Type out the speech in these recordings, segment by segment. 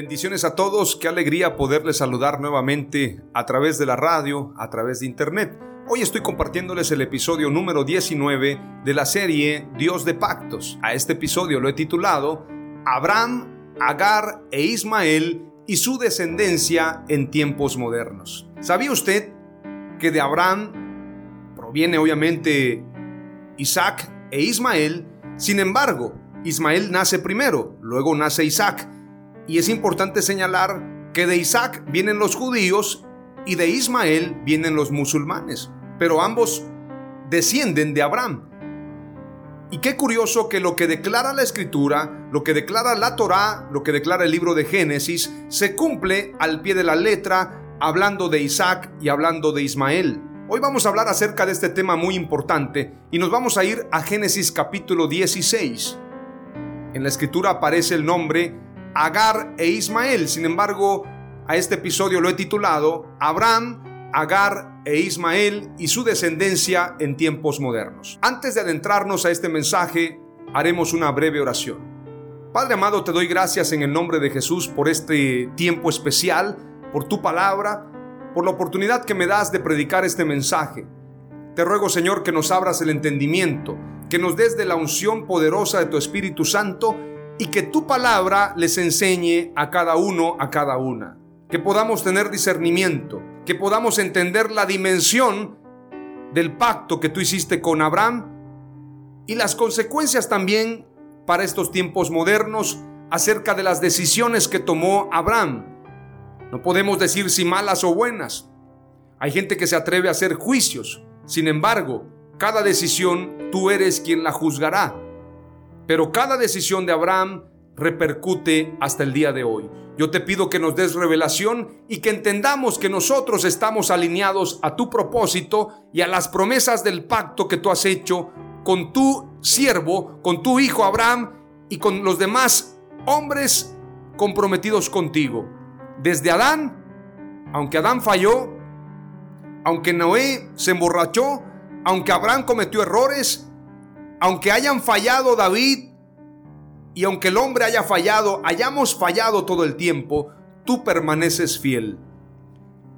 Bendiciones a todos, qué alegría poderles saludar nuevamente a través de la radio, a través de internet. Hoy estoy compartiéndoles el episodio número 19 de la serie Dios de Pactos. A este episodio lo he titulado Abraham, Agar e Ismael y su descendencia en tiempos modernos. ¿Sabía usted que de Abraham proviene obviamente Isaac e Ismael? Sin embargo, Ismael nace primero, luego nace Isaac y es importante señalar que de Isaac vienen los judíos y de Ismael vienen los musulmanes, pero ambos descienden de Abraham. Y qué curioso que lo que declara la escritura, lo que declara la Torá, lo que declara el libro de Génesis, se cumple al pie de la letra, hablando de Isaac y hablando de Ismael. Hoy vamos a hablar acerca de este tema muy importante y nos vamos a ir a Génesis capítulo 16. En la escritura aparece el nombre Agar e Ismael. Sin embargo, a este episodio lo he titulado Abraham, Agar e Ismael y su descendencia en tiempos modernos. Antes de adentrarnos a este mensaje, haremos una breve oración. Padre amado, te doy gracias en el nombre de Jesús por este tiempo especial, por tu palabra, por la oportunidad que me das de predicar este mensaje. Te ruego, Señor, que nos abras el entendimiento, que nos des de la unción poderosa de tu Espíritu Santo y que tu palabra les enseñe a cada uno, a cada una. Que podamos tener discernimiento, que podamos entender la dimensión del pacto que tú hiciste con Abraham y las consecuencias también para estos tiempos modernos acerca de las decisiones que tomó Abraham. No podemos decir si malas o buenas. Hay gente que se atreve a hacer juicios. Sin embargo, cada decisión tú eres quien la juzgará. Pero cada decisión de Abraham repercute hasta el día de hoy. Yo te pido que nos des revelación y que entendamos que nosotros estamos alineados a tu propósito y a las promesas del pacto que tú has hecho con tu siervo, con tu hijo Abraham y con los demás hombres comprometidos contigo. Desde Adán, aunque Adán falló, aunque Noé se emborrachó, aunque Abraham cometió errores, aunque hayan fallado David y aunque el hombre haya fallado, hayamos fallado todo el tiempo, tú permaneces fiel.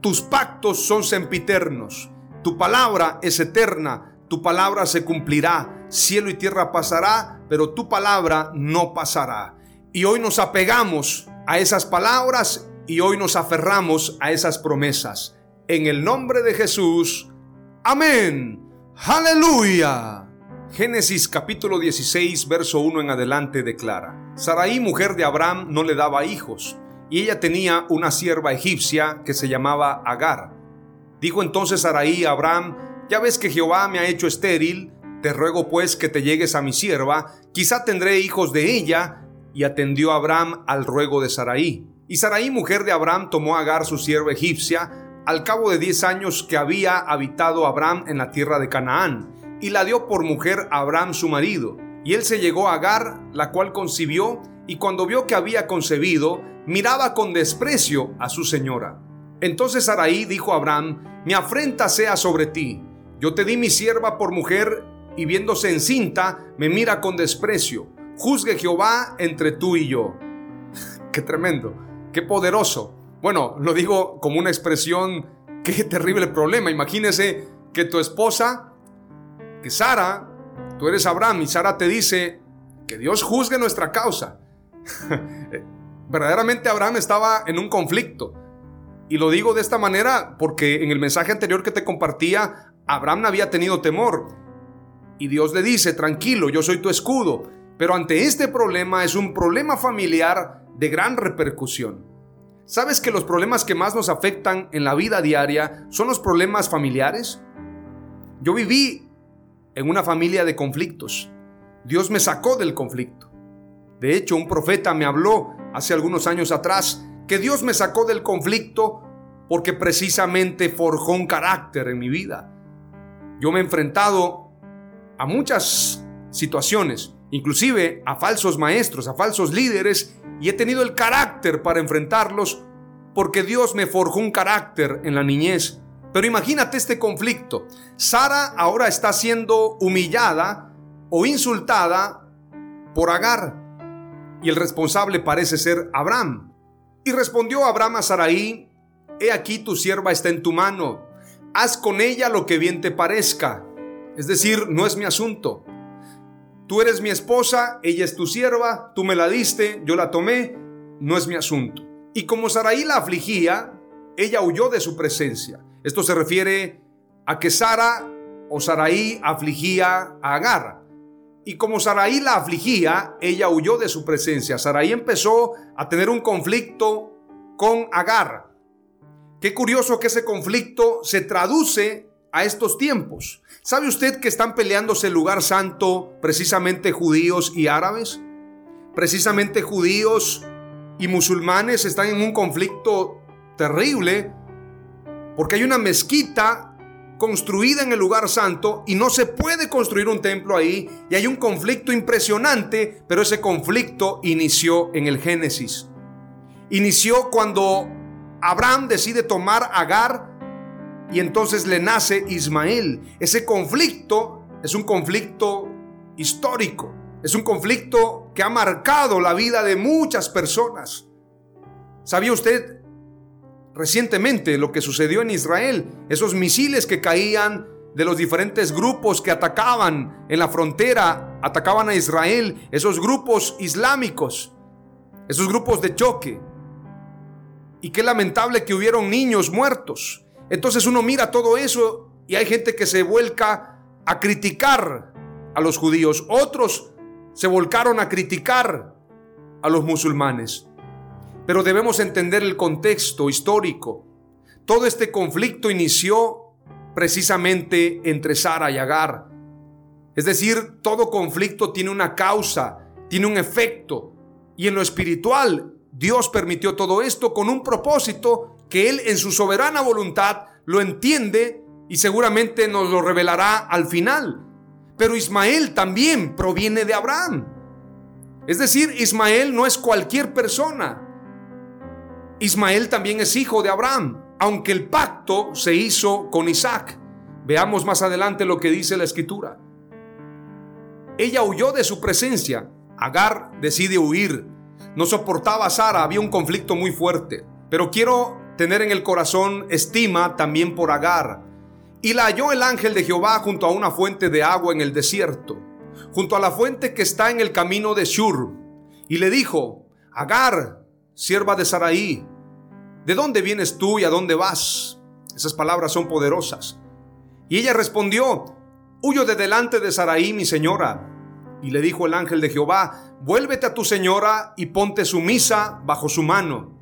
Tus pactos son sempiternos, tu palabra es eterna, tu palabra se cumplirá, cielo y tierra pasará, pero tu palabra no pasará. Y hoy nos apegamos a esas palabras y hoy nos aferramos a esas promesas. En el nombre de Jesús, amén. Aleluya. Génesis capítulo 16, verso 1 en adelante declara, Saraí, mujer de Abraham, no le daba hijos, y ella tenía una sierva egipcia que se llamaba Agar. Dijo entonces Saraí a Abraham, ya ves que Jehová me ha hecho estéril, te ruego pues que te llegues a mi sierva, quizá tendré hijos de ella. Y atendió Abraham al ruego de Saraí. Y Saraí, mujer de Abraham, tomó Agar, su sierva egipcia, al cabo de diez años que había habitado Abraham en la tierra de Canaán y la dio por mujer a Abraham su marido. Y él se llegó a Agar, la cual concibió, y cuando vio que había concebido, miraba con desprecio a su señora. Entonces Araí dijo a Abraham, mi afrenta sea sobre ti. Yo te di mi sierva por mujer, y viéndose encinta, me mira con desprecio. Juzgue Jehová entre tú y yo. Qué tremendo. qué poderoso. Bueno, lo digo como una expresión, qué terrible problema. Imagínese que tu esposa, que Sara, tú eres Abraham y Sara te dice que Dios juzgue nuestra causa. Verdaderamente Abraham estaba en un conflicto. Y lo digo de esta manera porque en el mensaje anterior que te compartía, Abraham había tenido temor. Y Dios le dice, tranquilo, yo soy tu escudo. Pero ante este problema es un problema familiar de gran repercusión. ¿Sabes que los problemas que más nos afectan en la vida diaria son los problemas familiares? Yo viví en una familia de conflictos. Dios me sacó del conflicto. De hecho, un profeta me habló hace algunos años atrás que Dios me sacó del conflicto porque precisamente forjó un carácter en mi vida. Yo me he enfrentado a muchas situaciones, inclusive a falsos maestros, a falsos líderes, y he tenido el carácter para enfrentarlos porque Dios me forjó un carácter en la niñez. Pero imagínate este conflicto. Sara ahora está siendo humillada o insultada por Agar. Y el responsable parece ser Abraham. Y respondió Abraham a Saraí, He aquí tu sierva está en tu mano, haz con ella lo que bien te parezca. Es decir, no es mi asunto. Tú eres mi esposa, ella es tu sierva, tú me la diste, yo la tomé, no es mi asunto. Y como Saraí la afligía, ella huyó de su presencia. Esto se refiere a que Sara o Saraí afligía a Agar. Y como Saraí la afligía, ella huyó de su presencia. Saraí empezó a tener un conflicto con Agar. Qué curioso que ese conflicto se traduce a estos tiempos. ¿Sabe usted que están peleándose el lugar santo precisamente judíos y árabes? Precisamente judíos y musulmanes están en un conflicto terrible porque hay una mezquita construida en el lugar santo y no se puede construir un templo ahí y hay un conflicto impresionante, pero ese conflicto inició en el Génesis. Inició cuando Abraham decide tomar Agar y entonces le nace Ismael. Ese conflicto es un conflicto histórico, es un conflicto que ha marcado la vida de muchas personas. ¿Sabía usted recientemente lo que sucedió en Israel, esos misiles que caían de los diferentes grupos que atacaban en la frontera, atacaban a Israel, esos grupos islámicos, esos grupos de choque. Y qué lamentable que hubieron niños muertos. Entonces uno mira todo eso y hay gente que se vuelca a criticar a los judíos. Otros se volcaron a criticar a los musulmanes. Pero debemos entender el contexto histórico. Todo este conflicto inició precisamente entre Sara y Agar. Es decir, todo conflicto tiene una causa, tiene un efecto. Y en lo espiritual, Dios permitió todo esto con un propósito que Él en su soberana voluntad lo entiende y seguramente nos lo revelará al final. Pero Ismael también proviene de Abraham. Es decir, Ismael no es cualquier persona. Ismael también es hijo de Abraham, aunque el pacto se hizo con Isaac. Veamos más adelante lo que dice la escritura. Ella huyó de su presencia. Agar decide huir. No soportaba a Sara, había un conflicto muy fuerte. Pero quiero tener en el corazón estima también por Agar. Y la halló el ángel de Jehová junto a una fuente de agua en el desierto, junto a la fuente que está en el camino de Shur. Y le dijo, Agar, sierva de Saraí, ¿de dónde vienes tú y a dónde vas? Esas palabras son poderosas. Y ella respondió, huyo de delante de Saraí, mi señora. Y le dijo el ángel de Jehová, vuélvete a tu señora y ponte sumisa bajo su mano.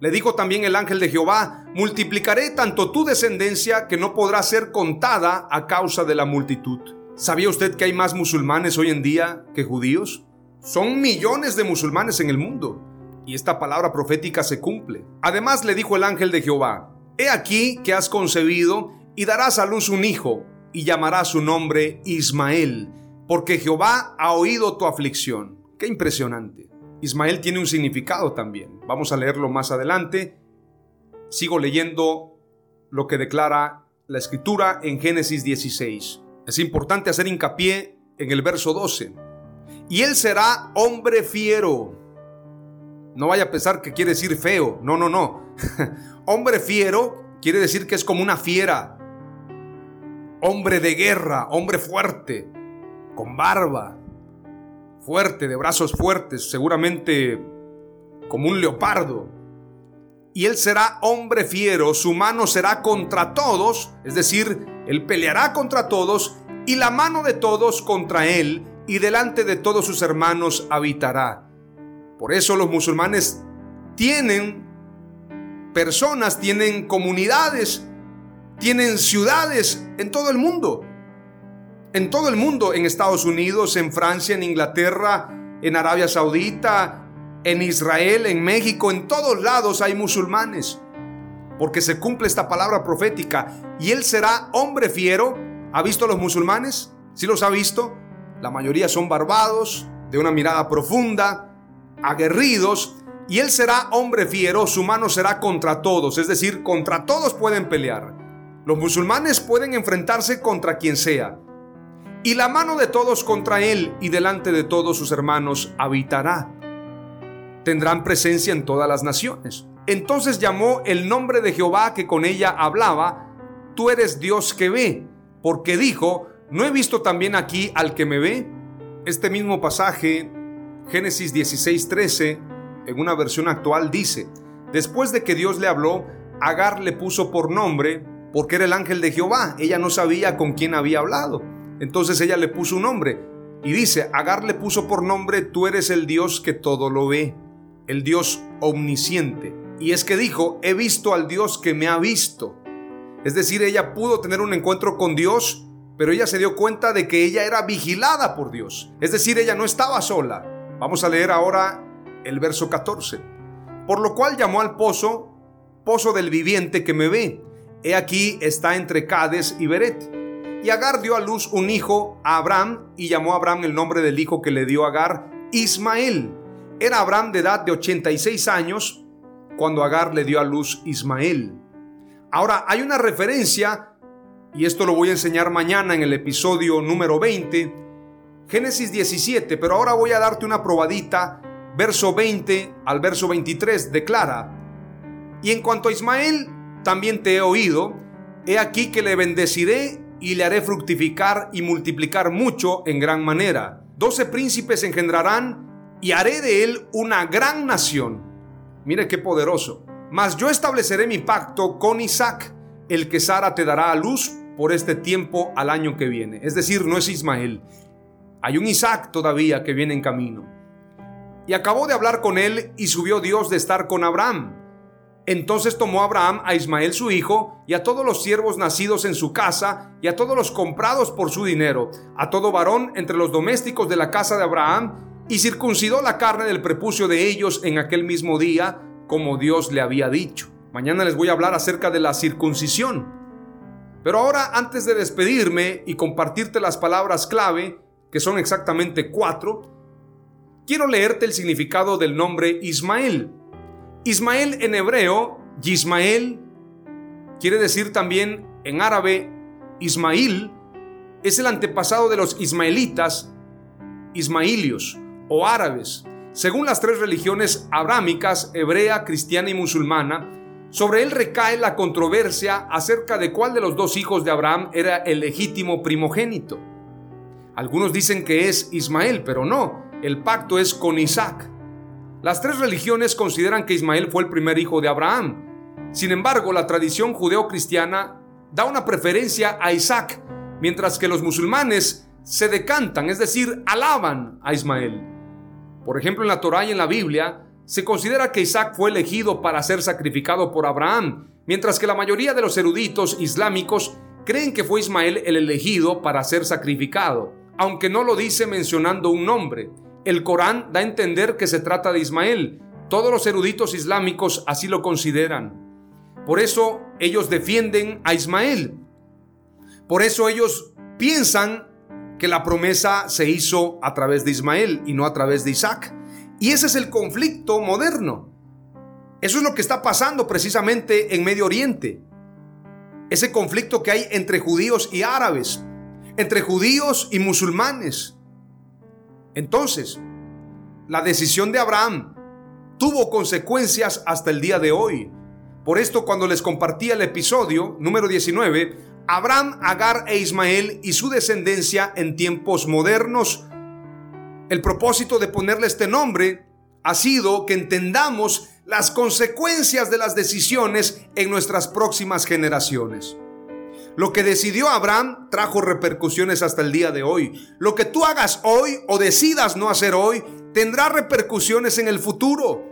Le dijo también el ángel de Jehová, multiplicaré tanto tu descendencia que no podrá ser contada a causa de la multitud. ¿Sabía usted que hay más musulmanes hoy en día que judíos? Son millones de musulmanes en el mundo y esta palabra profética se cumple. Además le dijo el ángel de Jehová, He aquí que has concebido y darás a luz un hijo y llamarás su nombre Ismael, porque Jehová ha oído tu aflicción. Qué impresionante. Ismael tiene un significado también. Vamos a leerlo más adelante. Sigo leyendo lo que declara la escritura en Génesis 16. Es importante hacer hincapié en el verso 12. Y él será hombre fiero No vaya a pensar que quiere decir feo. No, no, no. hombre fiero quiere decir que es como una fiera. Hombre de guerra, hombre fuerte, con barba, fuerte, de brazos fuertes, seguramente como un leopardo. Y él será hombre fiero, su mano será contra todos, es decir, él peleará contra todos y la mano de todos contra él y delante de todos sus hermanos habitará. Por eso los musulmanes tienen personas, tienen comunidades, tienen ciudades en todo el mundo. En todo el mundo, en Estados Unidos, en Francia, en Inglaterra, en Arabia Saudita, en Israel, en México, en todos lados hay musulmanes. Porque se cumple esta palabra profética. Y él será hombre fiero. ¿Ha visto a los musulmanes? ¿Sí los ha visto? La mayoría son barbados, de una mirada profunda, aguerridos, y él será hombre fiero, su mano será contra todos, es decir, contra todos pueden pelear. Los musulmanes pueden enfrentarse contra quien sea, y la mano de todos contra él y delante de todos sus hermanos habitará. Tendrán presencia en todas las naciones. Entonces llamó el nombre de Jehová que con ella hablaba, tú eres Dios que ve, porque dijo, ¿no he visto también aquí al que me ve? Este mismo pasaje Génesis 16:13, en una versión actual, dice, después de que Dios le habló, Agar le puso por nombre, porque era el ángel de Jehová, ella no sabía con quién había hablado. Entonces ella le puso un nombre y dice, Agar le puso por nombre, tú eres el Dios que todo lo ve, el Dios omnisciente. Y es que dijo, he visto al Dios que me ha visto. Es decir, ella pudo tener un encuentro con Dios, pero ella se dio cuenta de que ella era vigilada por Dios. Es decir, ella no estaba sola. Vamos a leer ahora el verso 14. Por lo cual llamó al pozo, pozo del viviente que me ve. He aquí está entre Cades y Beret. Y Agar dio a luz un hijo a Abraham y llamó a Abraham el nombre del hijo que le dio Agar, Ismael. Era Abraham de edad de 86 años cuando Agar le dio a luz Ismael. Ahora hay una referencia, y esto lo voy a enseñar mañana en el episodio número 20, Génesis 17, pero ahora voy a darte una probadita. Verso 20 al verso 23 declara, y en cuanto a Ismael, también te he oído, he aquí que le bendeciré y le haré fructificar y multiplicar mucho en gran manera. Doce príncipes engendrarán y haré de él una gran nación. Mire qué poderoso. Mas yo estableceré mi pacto con Isaac, el que Sara te dará a luz por este tiempo al año que viene. Es decir, no es Ismael, hay un Isaac todavía que viene en camino. Y acabó de hablar con él y subió Dios de estar con Abraham. Entonces tomó Abraham a Ismael su hijo y a todos los siervos nacidos en su casa y a todos los comprados por su dinero, a todo varón entre los domésticos de la casa de Abraham, y circuncidó la carne del prepucio de ellos en aquel mismo día, como Dios le había dicho. Mañana les voy a hablar acerca de la circuncisión. Pero ahora, antes de despedirme y compartirte las palabras clave, que son exactamente cuatro, quiero leerte el significado del nombre Ismael. Ismael en hebreo, Yismael, quiere decir también en árabe Ismail, es el antepasado de los ismaelitas, ismailios o árabes. Según las tres religiones abrámicas, hebrea, cristiana y musulmana, sobre él recae la controversia acerca de cuál de los dos hijos de Abraham era el legítimo primogénito. Algunos dicen que es Ismael, pero no, el pacto es con Isaac. Las tres religiones consideran que Ismael fue el primer hijo de Abraham. Sin embargo, la tradición judeo-cristiana da una preferencia a Isaac, mientras que los musulmanes se decantan, es decir, alaban a Ismael. Por ejemplo, en la Torá y en la Biblia se considera que Isaac fue elegido para ser sacrificado por Abraham, mientras que la mayoría de los eruditos islámicos creen que fue Ismael el elegido para ser sacrificado aunque no lo dice mencionando un nombre. El Corán da a entender que se trata de Ismael. Todos los eruditos islámicos así lo consideran. Por eso ellos defienden a Ismael. Por eso ellos piensan que la promesa se hizo a través de Ismael y no a través de Isaac. Y ese es el conflicto moderno. Eso es lo que está pasando precisamente en Medio Oriente. Ese conflicto que hay entre judíos y árabes entre judíos y musulmanes. Entonces, la decisión de Abraham, tuvo consecuencias hasta el día de hoy. Por esto cuando les compartí el episodio número 19, Abraham, Agar e Ismael y su descendencia en tiempos modernos, el propósito de ponerle este nombre ha sido que entendamos las consecuencias de las decisiones en nuestras próximas generaciones. Lo que decidió Abraham trajo repercusiones hasta el día de hoy. Lo que tú hagas hoy o decidas no hacer hoy tendrá repercusiones en el futuro.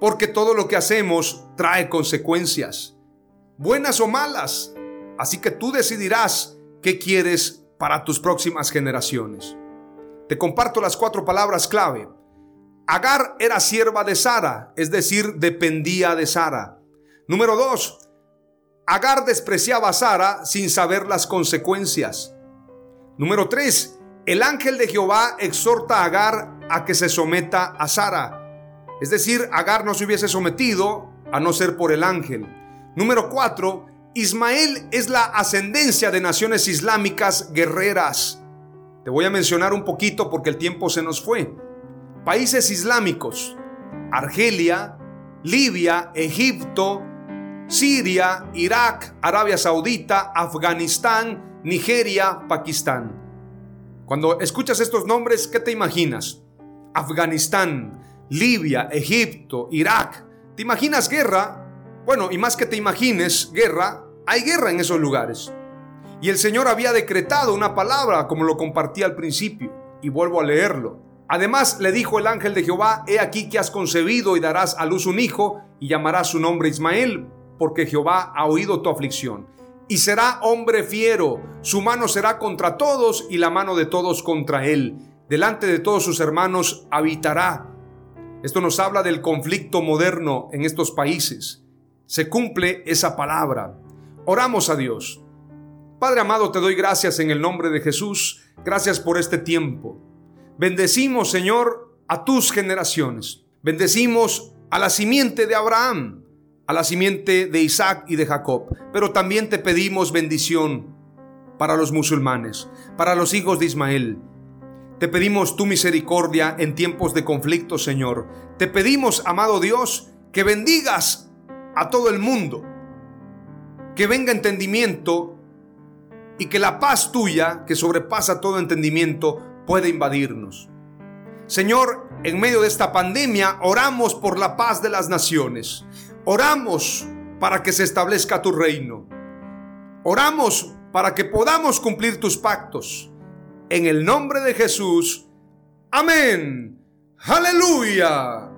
Porque todo lo que hacemos trae consecuencias, buenas o malas. Así que tú decidirás qué quieres para tus próximas generaciones. Te comparto las cuatro palabras clave. Agar era sierva de Sara, es decir, dependía de Sara. Número dos, Agar despreciaba a Sara sin saber las consecuencias. Número 3. El ángel de Jehová exhorta a Agar a que se someta a Sara. Es decir, Agar no se hubiese sometido a no ser por el ángel. Número 4. Ismael es la ascendencia de naciones islámicas guerreras. Te voy a mencionar un poquito porque el tiempo se nos fue. Países islámicos. Argelia, Libia, Egipto, Siria, Irak, Arabia Saudita, Afganistán, Nigeria, Pakistán. Cuando escuchas estos nombres, ¿qué te imaginas? Afganistán, Libia, Egipto, Irak. ¿Te imaginas guerra? Bueno, y más que te imagines guerra, hay guerra en esos lugares. Y el Señor había decretado una palabra, como lo compartí al principio, y vuelvo a leerlo. Además le dijo el ángel de Jehová, he aquí que has concebido y darás a luz un hijo, y llamarás su nombre Ismael, porque Jehová ha oído tu aflicción. Y será hombre fiero, su mano será contra todos y la mano de todos contra él. Delante de todos sus hermanos habitará. Esto nos habla del conflicto moderno en estos países. Se cumple esa palabra. Oramos a Dios. Padre amado, te doy gracias en el nombre de Jesús. Gracias por este tiempo. Bendecimos, Señor, a tus generaciones. Bendecimos a la simiente de Abraham a la simiente de Isaac y de Jacob. Pero también te pedimos bendición para los musulmanes, para los hijos de Ismael. Te pedimos tu misericordia en tiempos de conflicto, Señor. Te pedimos, amado Dios, que bendigas a todo el mundo, que venga entendimiento y que la paz tuya, que sobrepasa todo entendimiento, pueda invadirnos. Señor, en medio de esta pandemia oramos por la paz de las naciones. Oramos para que se establezca tu reino. Oramos para que podamos cumplir tus pactos. En el nombre de Jesús. Amén. Aleluya.